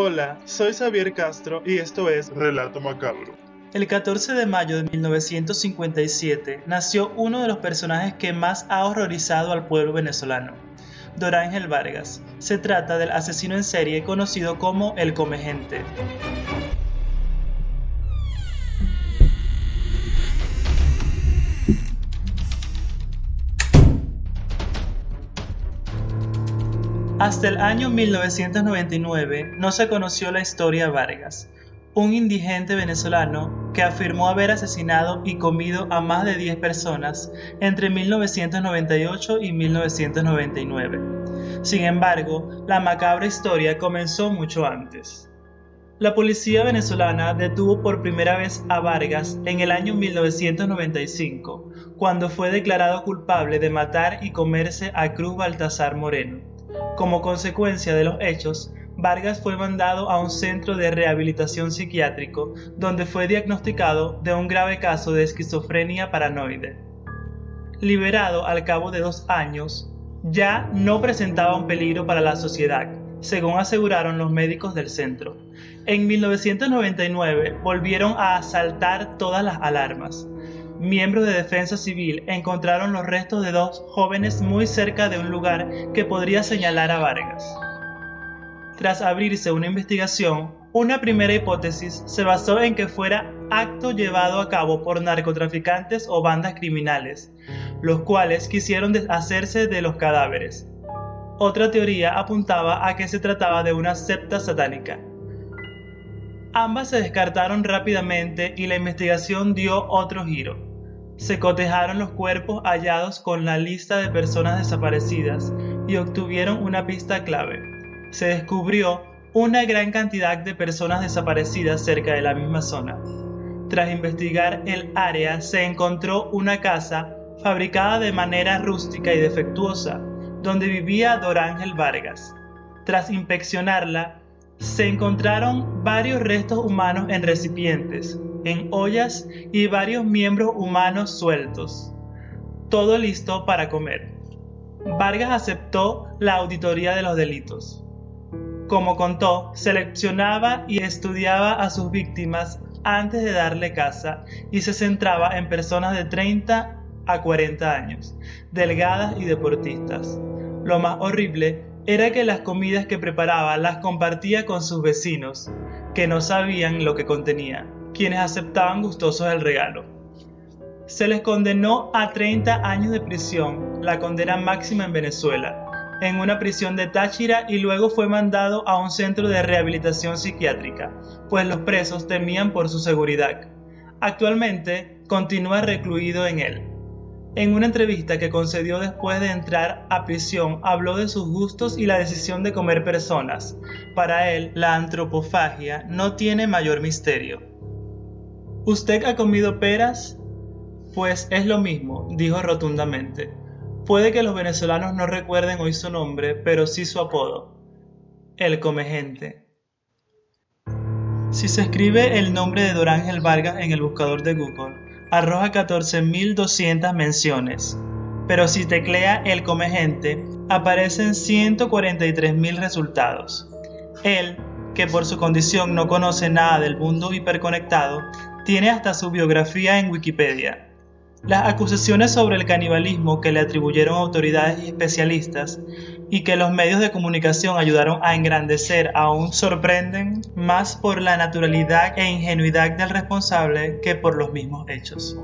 Hola, soy Xavier Castro y esto es Relato Macabro. El 14 de mayo de 1957 nació uno de los personajes que más ha horrorizado al pueblo venezolano, Dorángel Vargas. Se trata del asesino en serie conocido como el Comegente. Hasta el año 1999 no se conoció la historia Vargas, un indigente venezolano que afirmó haber asesinado y comido a más de 10 personas entre 1998 y 1999. Sin embargo, la macabra historia comenzó mucho antes. La policía venezolana detuvo por primera vez a Vargas en el año 1995, cuando fue declarado culpable de matar y comerse a Cruz Baltasar Moreno. Como consecuencia de los hechos, Vargas fue mandado a un centro de rehabilitación psiquiátrico donde fue diagnosticado de un grave caso de esquizofrenia paranoide. Liberado al cabo de dos años, ya no presentaba un peligro para la sociedad, según aseguraron los médicos del centro. En 1999 volvieron a asaltar todas las alarmas. Miembros de defensa civil encontraron los restos de dos jóvenes muy cerca de un lugar que podría señalar a Vargas. Tras abrirse una investigación, una primera hipótesis se basó en que fuera acto llevado a cabo por narcotraficantes o bandas criminales, los cuales quisieron deshacerse de los cadáveres. Otra teoría apuntaba a que se trataba de una septa satánica. Ambas se descartaron rápidamente y la investigación dio otro giro. Se cotejaron los cuerpos hallados con la lista de personas desaparecidas y obtuvieron una pista clave se descubrió una gran cantidad de personas desaparecidas cerca de la misma zona. Tras investigar el área se encontró una casa fabricada de manera rústica y defectuosa, donde vivía Dorángel Vargas. Tras inspeccionarla, se encontraron varios restos humanos en recipientes, en ollas y varios miembros humanos sueltos. Todo listo para comer. Vargas aceptó la auditoría de los delitos. Como contó, seleccionaba y estudiaba a sus víctimas antes de darle casa y se centraba en personas de 30 a 40 años, delgadas y deportistas. Lo más horrible era que las comidas que preparaba las compartía con sus vecinos, que no sabían lo que contenía, quienes aceptaban gustosos el regalo. Se les condenó a 30 años de prisión, la condena máxima en Venezuela, en una prisión de Táchira y luego fue mandado a un centro de rehabilitación psiquiátrica, pues los presos temían por su seguridad. Actualmente continúa recluido en él. En una entrevista que concedió después de entrar a prisión, habló de sus gustos y la decisión de comer personas. Para él, la antropofagia no tiene mayor misterio. ¿Usted ha comido peras? Pues es lo mismo, dijo rotundamente. Puede que los venezolanos no recuerden hoy su nombre, pero sí su apodo, el Comegente. Si se escribe el nombre de Dorángel Vargas en el buscador de Google, arroja 14.200 menciones, pero si teclea el Comegente, aparecen 143.000 resultados. Él, que por su condición no conoce nada del mundo hiperconectado, tiene hasta su biografía en Wikipedia las acusaciones sobre el canibalismo que le atribuyeron autoridades y especialistas y que los medios de comunicación ayudaron a engrandecer aún sorprenden más por la naturalidad e ingenuidad del responsable que por los mismos hechos.